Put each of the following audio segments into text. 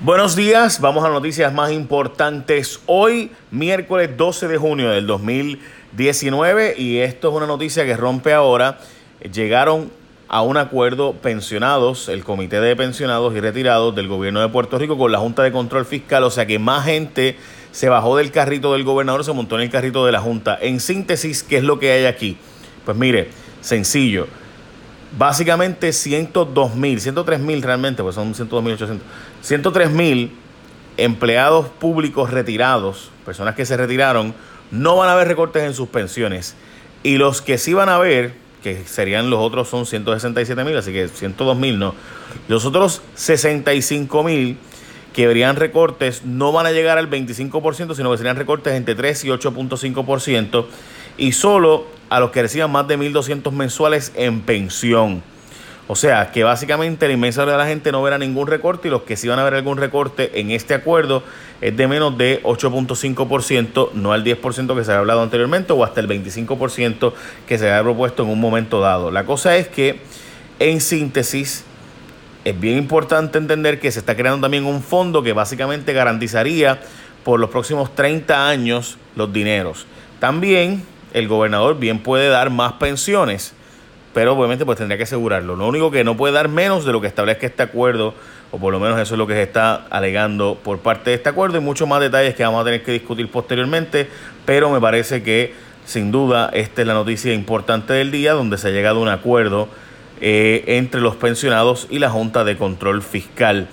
Buenos días, vamos a noticias más importantes. Hoy, miércoles 12 de junio del 2019, y esto es una noticia que rompe ahora. Llegaron a un acuerdo pensionados, el Comité de Pensionados y Retirados del Gobierno de Puerto Rico con la Junta de Control Fiscal, o sea que más gente se bajó del carrito del gobernador, se montó en el carrito de la Junta. En síntesis, ¿qué es lo que hay aquí? Pues mire, sencillo básicamente 102 mil, 103 mil realmente, pues son 102 mil 800, 103 mil empleados públicos retirados, personas que se retiraron, no van a haber recortes en sus pensiones. Y los que sí van a haber, que serían los otros son 167 mil, así que 102 mil no. Los otros 65 mil que verían recortes no van a llegar al 25%, sino que serían recortes entre 3 y 8.5%. Y solo a los que reciban más de 1.200 mensuales en pensión. O sea, que básicamente la inmensa mayoría de la gente no verá ningún recorte y los que sí van a ver algún recorte en este acuerdo es de menos de 8.5%, no al 10% que se había hablado anteriormente o hasta el 25% que se había propuesto en un momento dado. La cosa es que, en síntesis, es bien importante entender que se está creando también un fondo que básicamente garantizaría por los próximos 30 años los dineros. También el gobernador bien puede dar más pensiones, pero obviamente pues tendría que asegurarlo. Lo único que no puede dar menos de lo que establezca este acuerdo, o por lo menos eso es lo que se está alegando por parte de este acuerdo y muchos más detalles que vamos a tener que discutir posteriormente, pero me parece que sin duda esta es la noticia importante del día donde se ha llegado a un acuerdo eh, entre los pensionados y la Junta de Control Fiscal.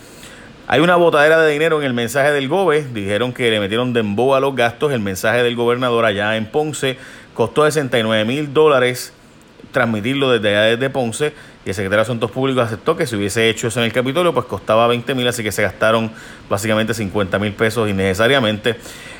Hay una botadera de dinero en el mensaje del GOBE. Dijeron que le metieron de embo a los gastos. El mensaje del gobernador allá en Ponce costó 69 mil dólares transmitirlo desde allá desde Ponce. Y el secretario de Asuntos Públicos aceptó que si hubiese hecho eso en el Capitolio, pues costaba 20 mil, así que se gastaron básicamente 50 mil pesos innecesariamente.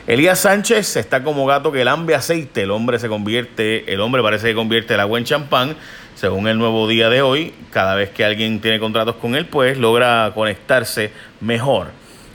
Elías Sánchez está como gato que lambe aceite. El hombre se convierte, el hombre parece que convierte el agua en champán según el nuevo día de hoy, cada vez que alguien tiene contratos con él, pues logra conectarse mejor.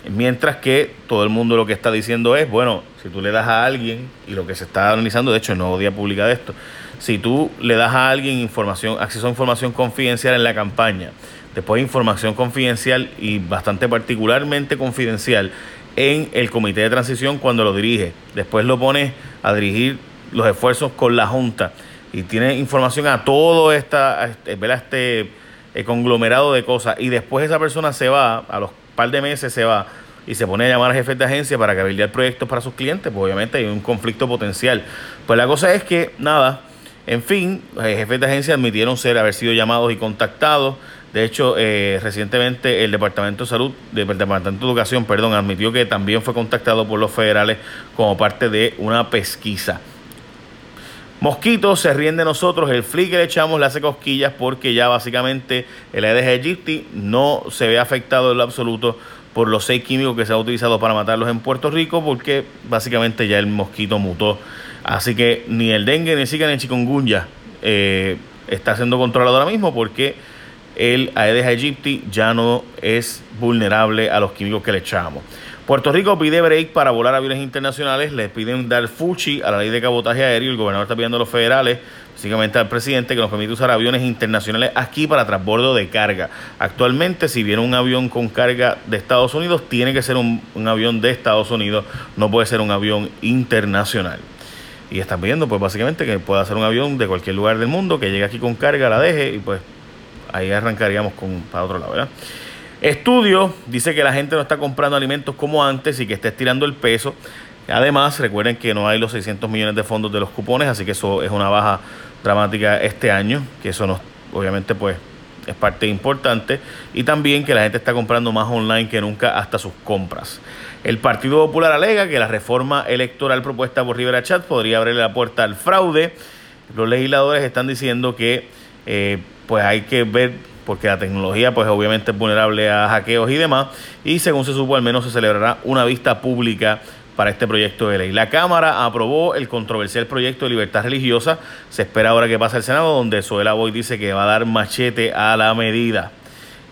Mientras que todo el mundo lo que está diciendo es, bueno, si tú le das a alguien, y lo que se está analizando, de hecho, nuevo día publica de esto, si tú le das a alguien información, acceso a información confidencial en la campaña, después información confidencial y bastante particularmente confidencial en el comité de transición cuando lo dirige, después lo pones a dirigir los esfuerzos con la Junta y tiene información a todo esta, este, este eh, conglomerado de cosas y después esa persona se va, a los par de meses se va y se pone a llamar a jefes de agencia para cabildear proyectos para sus clientes, pues obviamente hay un conflicto potencial. Pues la cosa es que, nada, en fin, eh, jefes de agencia admitieron ser, haber sido llamados y contactados. De hecho, eh, recientemente el Departamento de Salud, el Departamento de Educación, perdón, admitió que también fue contactado por los federales como parte de una pesquisa. Mosquito se ríen de nosotros, el fli que le echamos le hace cosquillas porque ya básicamente el Aedes aegypti no se ve afectado en lo absoluto por los seis químicos que se han utilizado para matarlos en Puerto Rico porque básicamente ya el mosquito mutó. Así que ni el dengue, ni el zika, ni el chikungunya eh, está siendo controlado ahora mismo porque el Aedes aegypti ya no es vulnerable a los químicos que le echamos. Puerto Rico pide break para volar aviones internacionales, le piden dar fuchi a la ley de cabotaje aéreo, el gobernador está pidiendo a los federales, básicamente al presidente, que nos permite usar aviones internacionales aquí para transbordo de carga. Actualmente, si viene un avión con carga de Estados Unidos, tiene que ser un, avión de Estados Unidos, no puede ser un avión internacional. Y están pidiendo, pues básicamente, que pueda ser un avión de cualquier lugar del mundo, que llegue aquí con carga, la deje y pues ahí arrancaríamos con, para otro lado, ¿verdad? Estudio dice que la gente no está comprando alimentos como antes y que está estirando el peso. Además, recuerden que no hay los 600 millones de fondos de los cupones, así que eso es una baja dramática este año, que eso no, obviamente pues es parte importante. Y también que la gente está comprando más online que nunca hasta sus compras. El Partido Popular alega que la reforma electoral propuesta por Rivera Chat podría abrirle la puerta al fraude. Los legisladores están diciendo que eh, pues hay que ver porque la tecnología pues obviamente es vulnerable a hackeos y demás, y según se supo al menos se celebrará una vista pública para este proyecto de ley. La Cámara aprobó el controversial proyecto de libertad religiosa, se espera ahora que pase al Senado, donde Soela Boy dice que va a dar machete a la medida.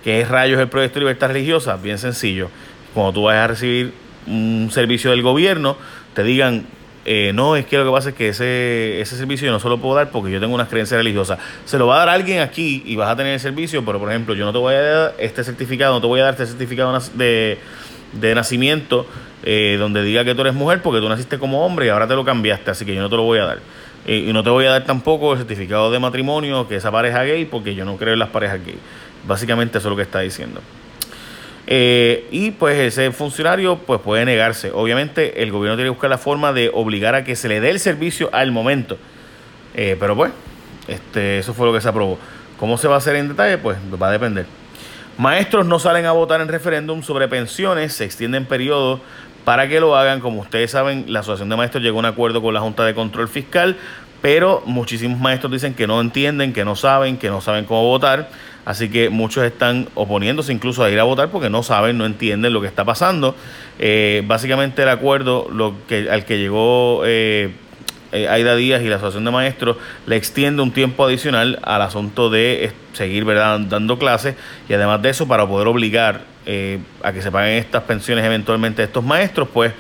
¿Qué es rayos el proyecto de libertad religiosa? Bien sencillo, cuando tú vas a recibir un servicio del gobierno, te digan eh, no, es que lo que pasa es que ese, ese servicio yo no se lo puedo dar porque yo tengo unas creencias religiosas. Se lo va a dar alguien aquí y vas a tener el servicio, pero por ejemplo, yo no te voy a dar este certificado, no te voy a dar este certificado de, de nacimiento eh, donde diga que tú eres mujer porque tú naciste como hombre y ahora te lo cambiaste, así que yo no te lo voy a dar. y no te voy a dar tampoco el certificado de matrimonio que esa pareja gay porque yo no creo en las parejas gay. Básicamente eso es lo que está diciendo. Eh, y pues ese funcionario pues puede negarse. Obviamente el gobierno tiene que buscar la forma de obligar a que se le dé el servicio al momento. Eh, pero pues, este, eso fue lo que se aprobó. ¿Cómo se va a hacer en detalle? Pues va a depender. Maestros no salen a votar en referéndum sobre pensiones, se extienden periodos para que lo hagan. Como ustedes saben, la Asociación de Maestros llegó a un acuerdo con la Junta de Control Fiscal, pero muchísimos maestros dicen que no entienden, que no saben, que no saben cómo votar. Así que muchos están oponiéndose incluso a ir a votar porque no saben, no entienden lo que está pasando. Eh, básicamente el acuerdo lo que, al que llegó eh, eh, Aida Díaz y la Asociación de Maestros le extiende un tiempo adicional al asunto de seguir ¿verdad? dando clases y además de eso para poder obligar a que se paguen estas pensiones eventualmente a estos maestros, pues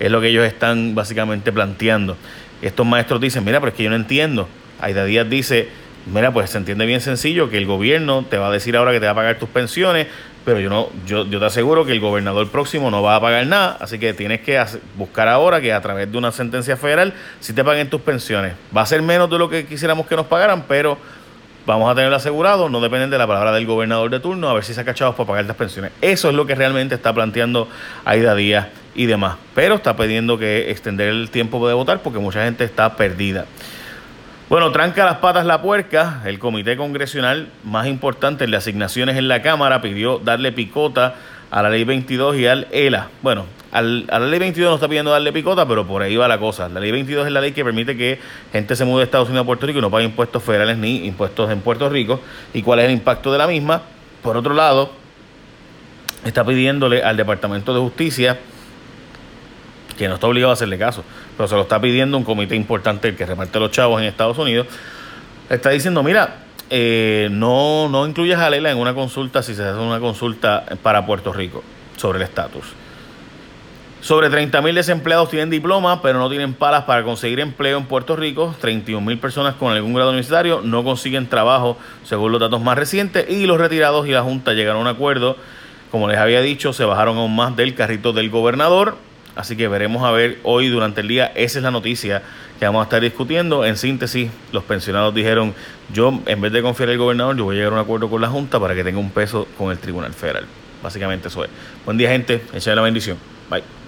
es lo que ellos están básicamente planteando. Estos maestros dicen, mira, pero es que yo no entiendo. Aida Díaz dice Mira, pues se entiende bien sencillo que el gobierno te va a decir ahora que te va a pagar tus pensiones, pero yo no, yo, yo te aseguro que el gobernador próximo no va a pagar nada, así que tienes que buscar ahora que a través de una sentencia federal sí te paguen tus pensiones. Va a ser menos de lo que quisiéramos que nos pagaran, pero vamos a tenerlo asegurado, no dependen de la palabra del gobernador de turno, a ver si se ha cachado para pagar las pensiones. Eso es lo que realmente está planteando Aida Díaz y demás, pero está pidiendo que extender el tiempo de votar porque mucha gente está perdida. Bueno, tranca las patas la puerca. El comité congresional más importante, de asignaciones en la Cámara, pidió darle picota a la ley 22 y al ELA. Bueno, a la ley 22 no está pidiendo darle picota, pero por ahí va la cosa. La ley 22 es la ley que permite que gente se mude de Estados Unidos a Puerto Rico y no pague impuestos federales ni impuestos en Puerto Rico. ¿Y cuál es el impacto de la misma? Por otro lado, está pidiéndole al Departamento de Justicia que no está obligado a hacerle caso, pero se lo está pidiendo un comité importante el que reparte los chavos en Estados Unidos, está diciendo, mira, eh, no, no incluyas a Lela en una consulta si se hace una consulta para Puerto Rico sobre el estatus. Sobre 30.000 desempleados tienen diploma, pero no tienen palas para conseguir empleo en Puerto Rico. 31.000 personas con algún grado universitario no consiguen trabajo, según los datos más recientes. Y los retirados y la Junta llegaron a un acuerdo. Como les había dicho, se bajaron aún más del carrito del gobernador. Así que veremos a ver hoy durante el día. Esa es la noticia que vamos a estar discutiendo. En síntesis, los pensionados dijeron, yo en vez de confiar el gobernador, yo voy a llegar a un acuerdo con la Junta para que tenga un peso con el Tribunal Federal. Básicamente eso es. Buen día gente, echa la bendición. Bye.